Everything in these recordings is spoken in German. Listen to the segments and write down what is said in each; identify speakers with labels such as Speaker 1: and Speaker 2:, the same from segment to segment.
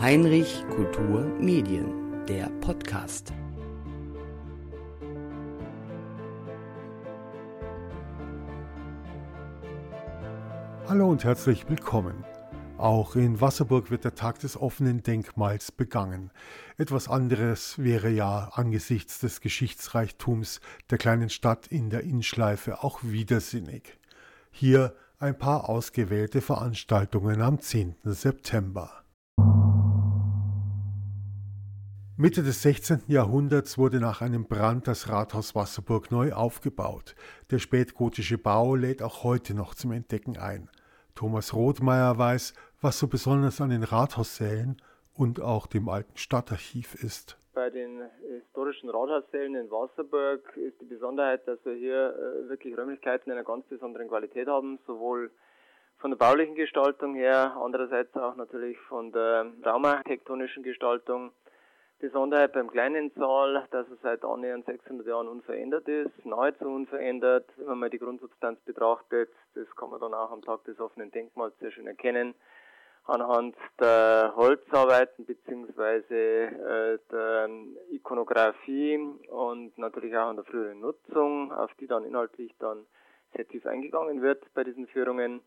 Speaker 1: Heinrich Kultur Medien, der Podcast.
Speaker 2: Hallo und herzlich willkommen. Auch in Wasserburg wird der Tag des offenen Denkmals begangen. Etwas anderes wäre ja angesichts des Geschichtsreichtums der kleinen Stadt in der Innschleife auch widersinnig. Hier ein paar ausgewählte Veranstaltungen am 10. September. Mitte des 16. Jahrhunderts wurde nach einem Brand das Rathaus Wasserburg neu aufgebaut. Der spätgotische Bau lädt auch heute noch zum Entdecken ein. Thomas Rothmeier weiß, was so besonders an den Rathaussälen und auch dem alten Stadtarchiv ist.
Speaker 3: Bei den historischen Rathaussälen in Wasserburg ist die Besonderheit, dass wir hier äh, wirklich Räumlichkeiten einer ganz besonderen Qualität haben, sowohl von der baulichen Gestaltung her, andererseits auch natürlich von der raumarchitektonischen Gestaltung. Besonderheit beim kleinen Saal, dass er seit annähernd 600 Jahren unverändert ist, nahezu unverändert. Wenn man mal die Grundsubstanz betrachtet, das kann man dann auch am Tag des offenen Denkmals sehr schön erkennen, anhand der Holzarbeiten beziehungsweise äh, der Ikonografie und natürlich auch an der früheren Nutzung, auf die dann inhaltlich dann sehr tief eingegangen wird bei diesen Führungen.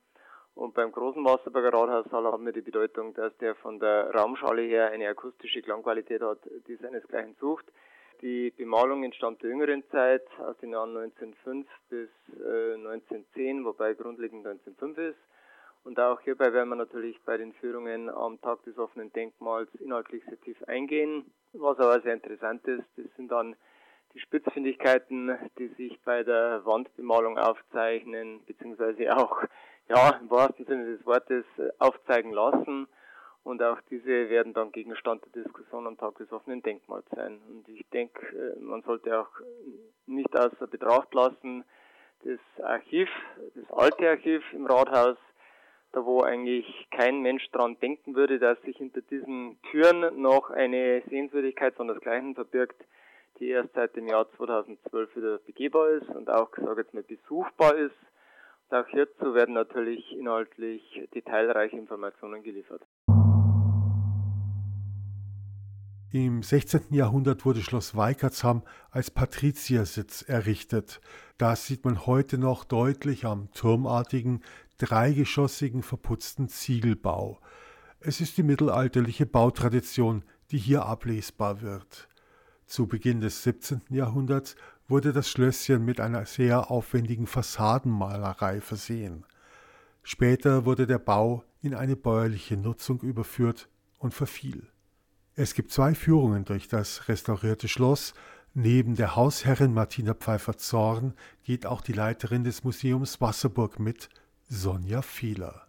Speaker 3: Und beim großen Wasserburger Rathaussaal haben wir die Bedeutung, dass der von der Raumschale her eine akustische Klangqualität hat, die seinesgleichen sucht. Die Bemalung entstammt der jüngeren Zeit, aus den Jahren 1905 bis äh, 1910, wobei grundlegend 1905 ist. Und auch hierbei werden wir natürlich bei den Führungen am Tag des offenen Denkmals inhaltlich sehr tief eingehen. Was aber sehr interessant ist, das sind dann die Spitzfindigkeiten, die sich bei der Wandbemalung aufzeichnen, beziehungsweise auch ja, im wahrsten Sinne des Wortes äh, aufzeigen lassen. Und auch diese werden dann Gegenstand der Diskussion am Tag des offenen Denkmals sein. Und ich denke, äh, man sollte auch nicht außer Betracht lassen, das Archiv, das alte Archiv im Rathaus, da wo eigentlich kein Mensch dran denken würde, dass sich hinter diesen Türen noch eine Sehenswürdigkeit sondersgleichen verbirgt, die erst seit dem Jahr 2012 wieder begehbar ist und auch, sage jetzt mal, besuchbar ist. Auch hierzu werden natürlich inhaltlich detailreiche Informationen geliefert.
Speaker 2: Im 16. Jahrhundert wurde Schloss Weikertsham als Patriziersitz errichtet. Das sieht man heute noch deutlich am turmartigen, dreigeschossigen, verputzten Ziegelbau. Es ist die mittelalterliche Bautradition, die hier ablesbar wird. Zu Beginn des 17. Jahrhunderts wurde das Schlösschen mit einer sehr aufwendigen Fassadenmalerei versehen. Später wurde der Bau in eine bäuerliche Nutzung überführt und verfiel. Es gibt zwei Führungen durch das restaurierte Schloss. Neben der Hausherrin Martina Pfeiffer-Zorn geht auch die Leiterin des Museums Wasserburg mit, Sonja Fehler.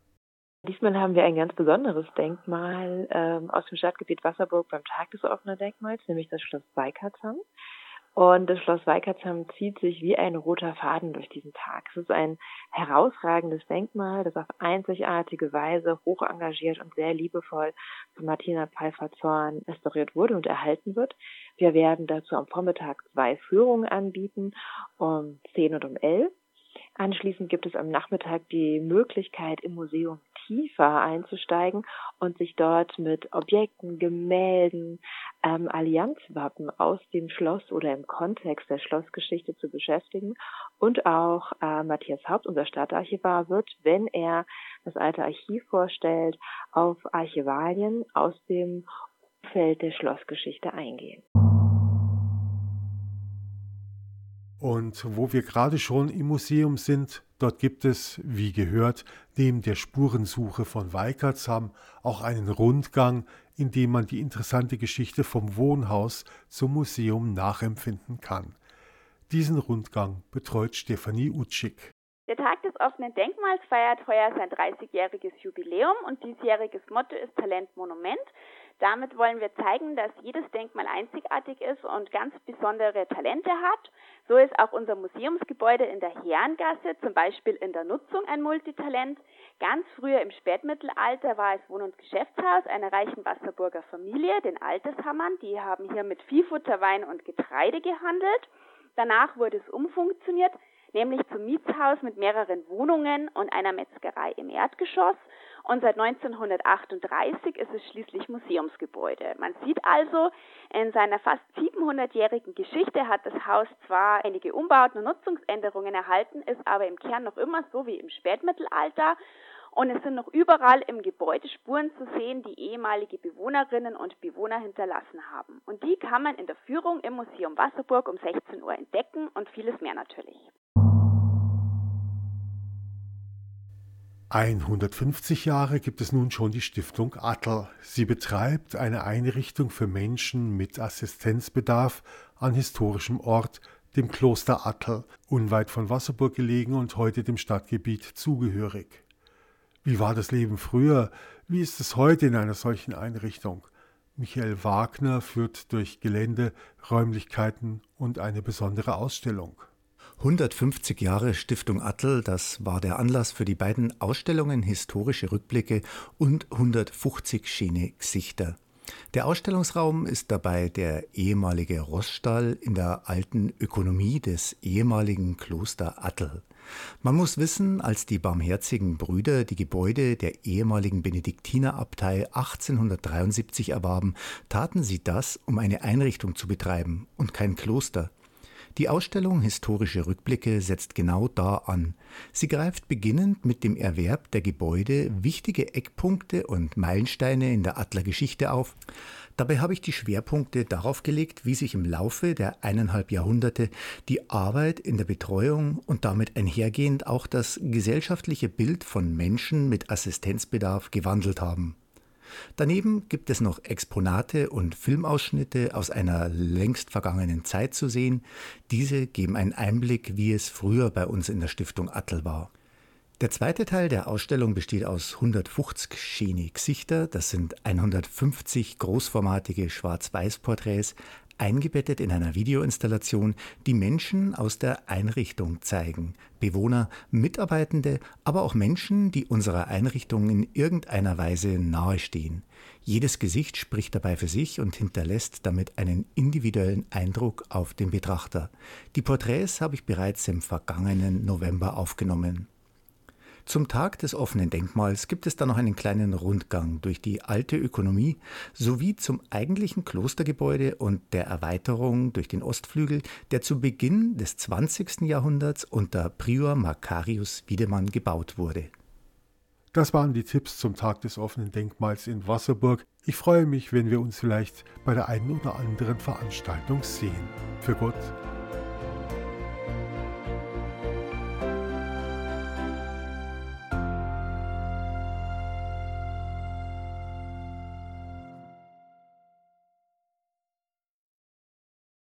Speaker 4: Diesmal haben wir ein ganz besonderes Denkmal ähm, aus dem Stadtgebiet Wasserburg beim Tag des offenen Denkmals, nämlich das Schloss Weikatzam. Und das Schloss Weikatzam zieht sich wie ein roter Faden durch diesen Tag. Es ist ein herausragendes Denkmal, das auf einzigartige Weise hoch engagiert und sehr liebevoll von Martina Pfeiffer-Zorn restauriert wurde und erhalten wird. Wir werden dazu am Vormittag zwei Führungen anbieten, um 10 und um 11. Anschließend gibt es am Nachmittag die Möglichkeit, im Museum tiefer einzusteigen und sich dort mit Objekten, Gemälden, ähm, Allianzwappen aus dem Schloss oder im Kontext der Schlossgeschichte zu beschäftigen. Und auch äh, Matthias Haupt, unser Stadtarchivar, wird, wenn er das alte Archiv vorstellt, auf Archivalien aus dem Umfeld der Schlossgeschichte eingehen.
Speaker 2: Und wo wir gerade schon im Museum sind, dort gibt es, wie gehört, neben der Spurensuche von Weikertsham auch einen Rundgang, in dem man die interessante Geschichte vom Wohnhaus zum Museum nachempfinden kann. Diesen Rundgang betreut Stefanie Utschik.
Speaker 5: Der Tag des offenen Denkmals feiert heuer sein 30-jähriges Jubiläum und diesjähriges Motto ist Talent Monument. Damit wollen wir zeigen, dass jedes Denkmal einzigartig ist und ganz besondere Talente hat. So ist auch unser Museumsgebäude in der Herrengasse zum Beispiel in der Nutzung ein Multitalent. Ganz früher im Spätmittelalter war es Wohn- und Geschäftshaus einer reichen Wasserburger Familie, den Alteshammern. Die haben hier mit Viehfutter, Wein und Getreide gehandelt. Danach wurde es umfunktioniert nämlich zum Mietshaus mit mehreren Wohnungen und einer Metzgerei im Erdgeschoss. Und seit 1938 ist es schließlich Museumsgebäude. Man sieht also, in seiner fast 700-jährigen Geschichte hat das Haus zwar einige Umbauten und Nutzungsänderungen erhalten, ist aber im Kern noch immer so wie im Spätmittelalter. Und es sind noch überall im Gebäude Spuren zu sehen, die ehemalige Bewohnerinnen und Bewohner hinterlassen haben. Und die kann man in der Führung im Museum Wasserburg um 16 Uhr entdecken und vieles mehr natürlich.
Speaker 2: 150 Jahre gibt es nun schon die Stiftung Attel. Sie betreibt eine Einrichtung für Menschen mit Assistenzbedarf an historischem Ort, dem Kloster Attel, unweit von Wasserburg gelegen und heute dem Stadtgebiet zugehörig. Wie war das Leben früher? Wie ist es heute in einer solchen Einrichtung? Michael Wagner führt durch Gelände, Räumlichkeiten und eine besondere Ausstellung.
Speaker 1: 150 Jahre Stiftung Attel, das war der Anlass für die beiden Ausstellungen Historische Rückblicke und 150 Schiene Gesichter. Der Ausstellungsraum ist dabei der ehemalige Rossstall in der alten Ökonomie des ehemaligen Kloster Attel. Man muss wissen, als die barmherzigen Brüder die Gebäude der ehemaligen Benediktinerabtei 1873 erwarben, taten sie das, um eine Einrichtung zu betreiben und kein Kloster. Die Ausstellung Historische Rückblicke setzt genau da an. Sie greift beginnend mit dem Erwerb der Gebäude wichtige Eckpunkte und Meilensteine in der Adlergeschichte auf. Dabei habe ich die Schwerpunkte darauf gelegt, wie sich im Laufe der eineinhalb Jahrhunderte die Arbeit in der Betreuung und damit einhergehend auch das gesellschaftliche Bild von Menschen mit Assistenzbedarf gewandelt haben. Daneben gibt es noch Exponate und Filmausschnitte aus einer längst vergangenen Zeit zu sehen. Diese geben einen Einblick, wie es früher bei uns in der Stiftung Attel war. Der zweite Teil der Ausstellung besteht aus 150 Genie-Gesichter, das sind 150 großformatige Schwarz-Weiß-Porträts, eingebettet in einer Videoinstallation, die Menschen aus der Einrichtung zeigen. Bewohner, Mitarbeitende, aber auch Menschen, die unserer Einrichtung in irgendeiner Weise nahestehen. Jedes Gesicht spricht dabei für sich und hinterlässt damit einen individuellen Eindruck auf den Betrachter. Die Porträts habe ich bereits im vergangenen November aufgenommen. Zum Tag des offenen Denkmals gibt es dann noch einen kleinen Rundgang durch die alte Ökonomie sowie zum eigentlichen Klostergebäude und der Erweiterung durch den Ostflügel, der zu Beginn des 20. Jahrhunderts unter Prior Macarius Wiedemann gebaut wurde.
Speaker 2: Das waren die Tipps zum Tag des offenen Denkmals in Wasserburg. Ich freue mich, wenn wir uns vielleicht bei der einen oder anderen Veranstaltung sehen. Für Gott